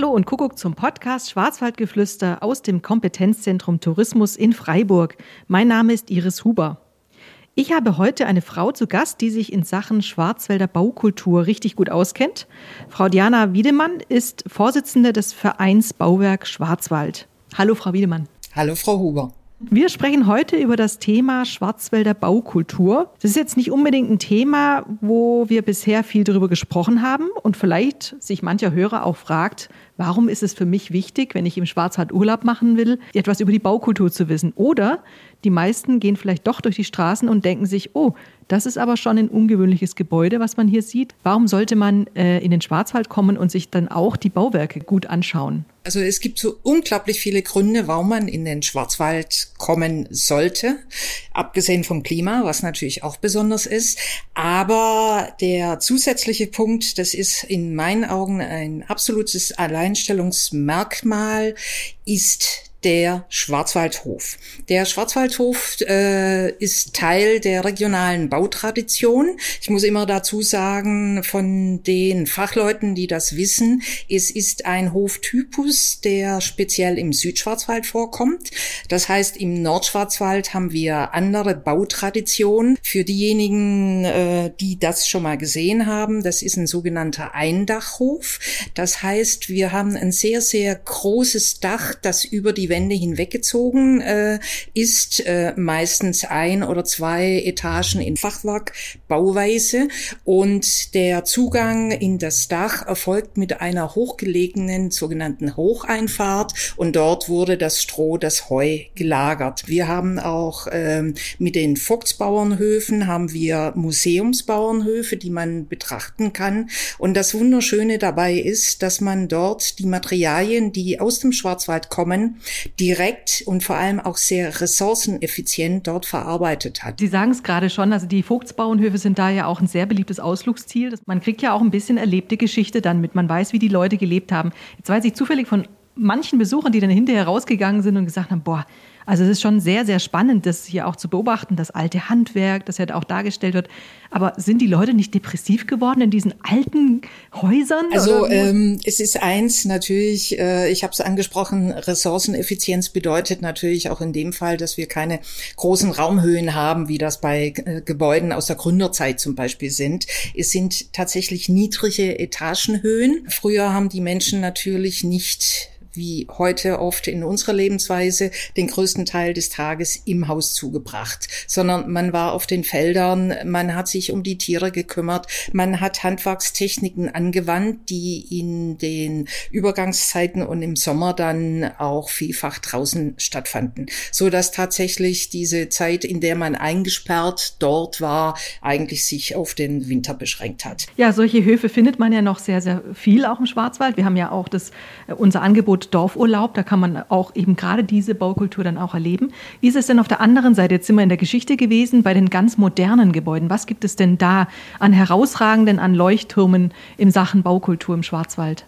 Hallo und Kuckuck zum Podcast Schwarzwaldgeflüster aus dem Kompetenzzentrum Tourismus in Freiburg. Mein Name ist Iris Huber. Ich habe heute eine Frau zu Gast, die sich in Sachen Schwarzwälder Baukultur richtig gut auskennt. Frau Diana Wiedemann ist Vorsitzende des Vereins Bauwerk Schwarzwald. Hallo, Frau Wiedemann. Hallo, Frau Huber. Wir sprechen heute über das Thema Schwarzwälder Baukultur. Das ist jetzt nicht unbedingt ein Thema, wo wir bisher viel darüber gesprochen haben und vielleicht sich mancher Hörer auch fragt, warum ist es für mich wichtig, wenn ich im Schwarzwald Urlaub machen will, etwas über die Baukultur zu wissen? Oder die meisten gehen vielleicht doch durch die Straßen und denken sich, oh, das ist aber schon ein ungewöhnliches Gebäude, was man hier sieht. Warum sollte man äh, in den Schwarzwald kommen und sich dann auch die Bauwerke gut anschauen? Also es gibt so unglaublich viele Gründe, warum man in den Schwarzwald kommen sollte, abgesehen vom Klima, was natürlich auch besonders ist. Aber der zusätzliche Punkt, das ist in meinen Augen ein absolutes Alleinstellungsmerkmal, ist der Schwarzwaldhof. Der Schwarzwaldhof äh, ist Teil der regionalen Bautradition. Ich muss immer dazu sagen, von den Fachleuten, die das wissen, es ist ein Hoftypus, der speziell im Südschwarzwald vorkommt. Das heißt, im Nordschwarzwald haben wir andere Bautraditionen. Für diejenigen, äh, die das schon mal gesehen haben, das ist ein sogenannter Eindachhof. Das heißt, wir haben ein sehr, sehr großes Dach, das über die Wände hinweggezogen äh, ist, äh, meistens ein oder zwei Etagen in Fachwerkbauweise. Und der Zugang in das Dach erfolgt mit einer hochgelegenen sogenannten Hocheinfahrt und dort wurde das Stroh, das Heu gelagert. Wir haben auch ähm, mit den Vogtsbauernhöfen haben wir Museumsbauernhöfe, die man betrachten kann. Und das Wunderschöne dabei ist, dass man dort die Materialien, die aus dem Schwarzwald kommen, direkt und vor allem auch sehr ressourceneffizient dort verarbeitet hat. Sie sagen es gerade schon, also die Vogtsbauernhöfe sind da ja auch ein sehr beliebtes Ausflugsziel. Man kriegt ja auch ein bisschen erlebte Geschichte dann mit. Man weiß, wie die Leute gelebt haben. Jetzt weiß ich zufällig von manchen Besuchern, die dann hinterher rausgegangen sind und gesagt haben, boah, also es ist schon sehr, sehr spannend, das hier auch zu beobachten, das alte Handwerk, das ja auch dargestellt wird. Aber sind die Leute nicht depressiv geworden in diesen alten Häusern? Also ähm, es ist eins natürlich, äh, ich habe es angesprochen, Ressourceneffizienz bedeutet natürlich auch in dem Fall, dass wir keine großen Raumhöhen haben, wie das bei äh, Gebäuden aus der Gründerzeit zum Beispiel sind. Es sind tatsächlich niedrige Etagenhöhen. Früher haben die Menschen natürlich nicht wie heute oft in unserer Lebensweise den größten Teil des Tages im Haus zugebracht, sondern man war auf den Feldern, man hat sich um die Tiere gekümmert, man hat Handwerkstechniken angewandt, die in den Übergangszeiten und im Sommer dann auch vielfach draußen stattfanden, so dass tatsächlich diese Zeit, in der man eingesperrt dort war, eigentlich sich auf den Winter beschränkt hat. Ja, solche Höfe findet man ja noch sehr, sehr viel auch im Schwarzwald. Wir haben ja auch das, äh, unser Angebot Angebot Dorfurlaub. Da kann man auch eben gerade diese Baukultur dann auch erleben. Wie ist es denn auf der anderen Seite? Jetzt wir in der Geschichte gewesen, bei den ganz modernen Gebäuden. Was gibt es denn da an herausragenden, an Leuchttürmen in Sachen Baukultur im Schwarzwald?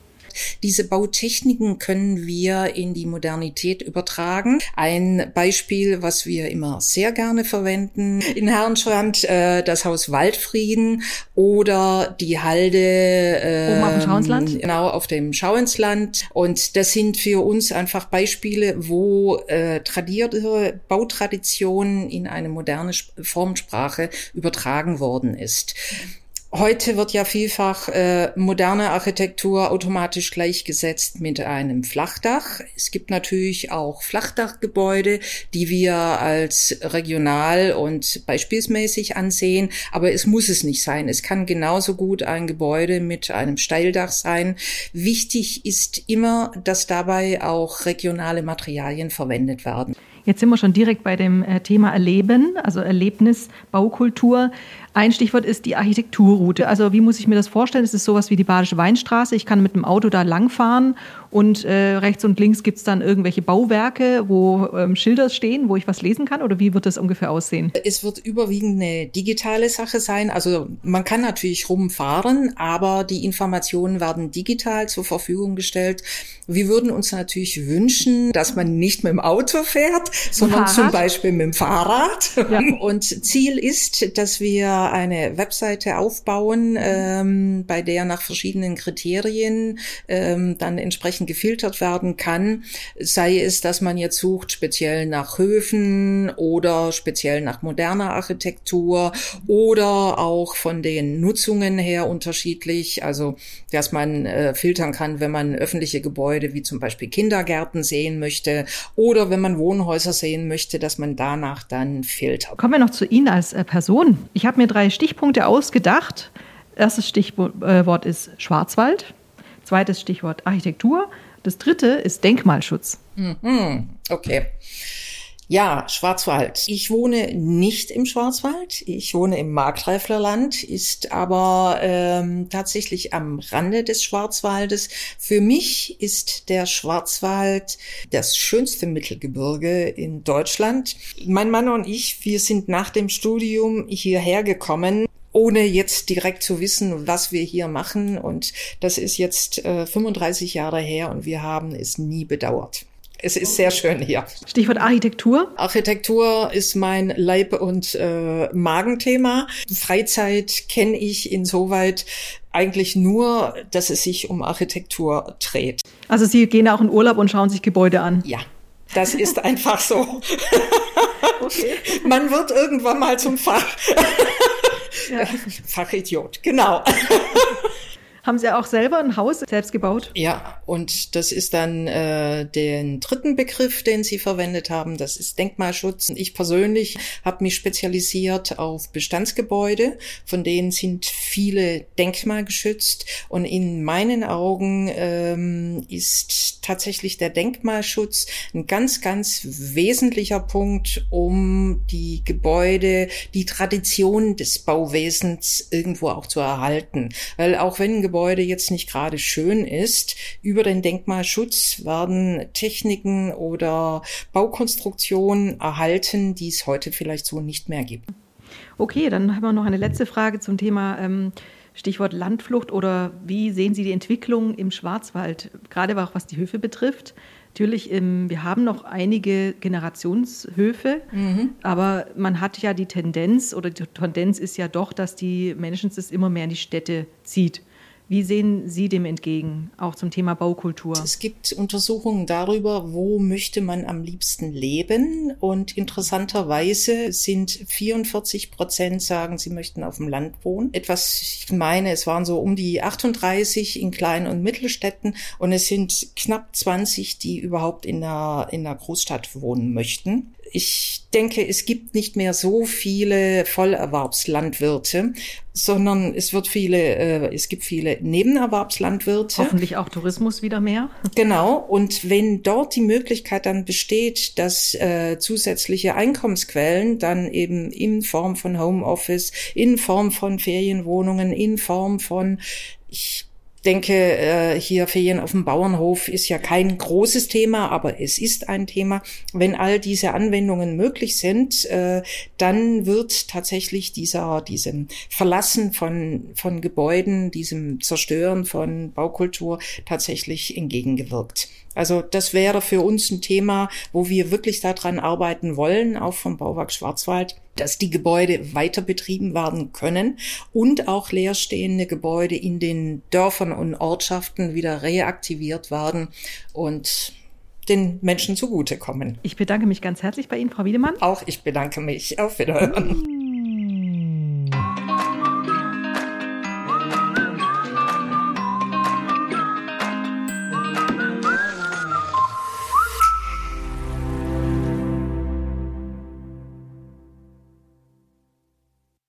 Diese Bautechniken können wir in die Modernität übertragen. Ein Beispiel, was wir immer sehr gerne verwenden in Herrenstrand, äh, das Haus Waldfrieden oder die Halde äh, Oben auf dem ähm, Schauensland. Genau, auf dem Schauensland. Und das sind für uns einfach Beispiele, wo äh, tradierte Bautradition in eine moderne Formsprache übertragen worden ist. Heute wird ja vielfach äh, moderne Architektur automatisch gleichgesetzt mit einem Flachdach. Es gibt natürlich auch Flachdachgebäude, die wir als regional und beispielsmäßig ansehen, aber es muss es nicht sein. Es kann genauso gut ein Gebäude mit einem Steildach sein. Wichtig ist immer, dass dabei auch regionale Materialien verwendet werden. Jetzt sind wir schon direkt bei dem äh, Thema Erleben, also Erlebnis, Baukultur. Ein Stichwort ist die Architekturroute. Also wie muss ich mir das vorstellen? Ist es sowas wie die Badische Weinstraße? Ich kann mit dem Auto da langfahren und äh, rechts und links gibt es dann irgendwelche Bauwerke, wo ähm, Schilder stehen, wo ich was lesen kann? Oder wie wird das ungefähr aussehen? Es wird überwiegend eine digitale Sache sein. Also man kann natürlich rumfahren, aber die Informationen werden digital zur Verfügung gestellt. Wir würden uns natürlich wünschen, dass man nicht mit dem Auto fährt, sondern Fahrrad. zum Beispiel mit dem Fahrrad. Ja. Und Ziel ist, dass wir da eine Webseite aufbauen, ähm, bei der nach verschiedenen Kriterien ähm, dann entsprechend gefiltert werden kann. Sei es, dass man jetzt sucht speziell nach Höfen oder speziell nach moderner Architektur oder auch von den Nutzungen her unterschiedlich. Also, dass man äh, filtern kann, wenn man öffentliche Gebäude wie zum Beispiel Kindergärten sehen möchte oder wenn man Wohnhäuser sehen möchte, dass man danach dann filtert. Kommen wir noch zu Ihnen als äh, Person. Ich habe mir drei Stichpunkte ausgedacht. Erstes Stichwort ist Schwarzwald. Zweites Stichwort Architektur. Das dritte ist Denkmalschutz. Mhm. Okay. Ja, Schwarzwald. Ich wohne nicht im Schwarzwald. Ich wohne im Markgräflerland, ist aber ähm, tatsächlich am Rande des Schwarzwaldes. Für mich ist der Schwarzwald das schönste Mittelgebirge in Deutschland. Mein Mann und ich, wir sind nach dem Studium hierher gekommen ohne jetzt direkt zu wissen, was wir hier machen. Und das ist jetzt äh, 35 Jahre her und wir haben es nie bedauert. Es ist sehr schön hier. Stichwort Architektur. Architektur ist mein Leib- und äh, Magenthema. Freizeit kenne ich insoweit eigentlich nur, dass es sich um Architektur dreht. Also Sie gehen auch in Urlaub und schauen sich Gebäude an? Ja. Das ist einfach so. Okay. Man wird irgendwann mal zum Fach. Ja. Fachidiot, genau. Haben Sie auch selber ein Haus selbst gebaut? Ja, und das ist dann äh, den dritten Begriff, den Sie verwendet haben. Das ist Denkmalschutz. Ich persönlich habe mich spezialisiert auf Bestandsgebäude, von denen sind viele denkmalgeschützt. Und in meinen Augen ähm, ist tatsächlich der Denkmalschutz ein ganz, ganz wesentlicher Punkt, um die Gebäude, die Tradition des Bauwesens irgendwo auch zu erhalten. Weil auch wenn ein Gebäude jetzt nicht gerade schön ist, über den Denkmalschutz werden Techniken oder Baukonstruktionen erhalten, die es heute vielleicht so nicht mehr gibt. Okay, dann haben wir noch eine letzte Frage zum Thema ähm, Stichwort Landflucht oder wie sehen Sie die Entwicklung im Schwarzwald, gerade auch was die Höfe betrifft? Natürlich, ähm, wir haben noch einige Generationshöfe, mhm. aber man hat ja die Tendenz oder die Tendenz ist ja doch, dass die Menschen es immer mehr in die Städte zieht. Wie sehen Sie dem entgegen, auch zum Thema Baukultur? Es gibt Untersuchungen darüber, wo möchte man am liebsten leben. Und interessanterweise sind 44 Prozent sagen, sie möchten auf dem Land wohnen. Etwas, ich meine, es waren so um die 38 in Klein- und Mittelstädten und es sind knapp 20, die überhaupt in einer, in einer Großstadt wohnen möchten ich denke, es gibt nicht mehr so viele Vollerwerbslandwirte, sondern es wird viele, äh, es gibt viele Nebenerwerbslandwirte. Hoffentlich auch Tourismus wieder mehr. Genau. Und wenn dort die Möglichkeit dann besteht, dass äh, zusätzliche Einkommensquellen dann eben in Form von Homeoffice, in Form von Ferienwohnungen, in Form von ich denke, äh, hier Ferien auf dem Bauernhof ist ja kein großes Thema, aber es ist ein Thema. Wenn all diese Anwendungen möglich sind, äh, dann wird tatsächlich dieser, diesem Verlassen von, von Gebäuden, diesem Zerstören von Baukultur tatsächlich entgegengewirkt. Also das wäre für uns ein Thema, wo wir wirklich daran arbeiten wollen, auch vom Bauwerk Schwarzwald, dass die Gebäude weiter betrieben werden können und auch leerstehende Gebäude in den Dörfern und Ortschaften wieder reaktiviert werden und den Menschen zugutekommen. Ich bedanke mich ganz herzlich bei Ihnen, Frau Wiedemann. Auch ich bedanke mich. Auf Wiederhören.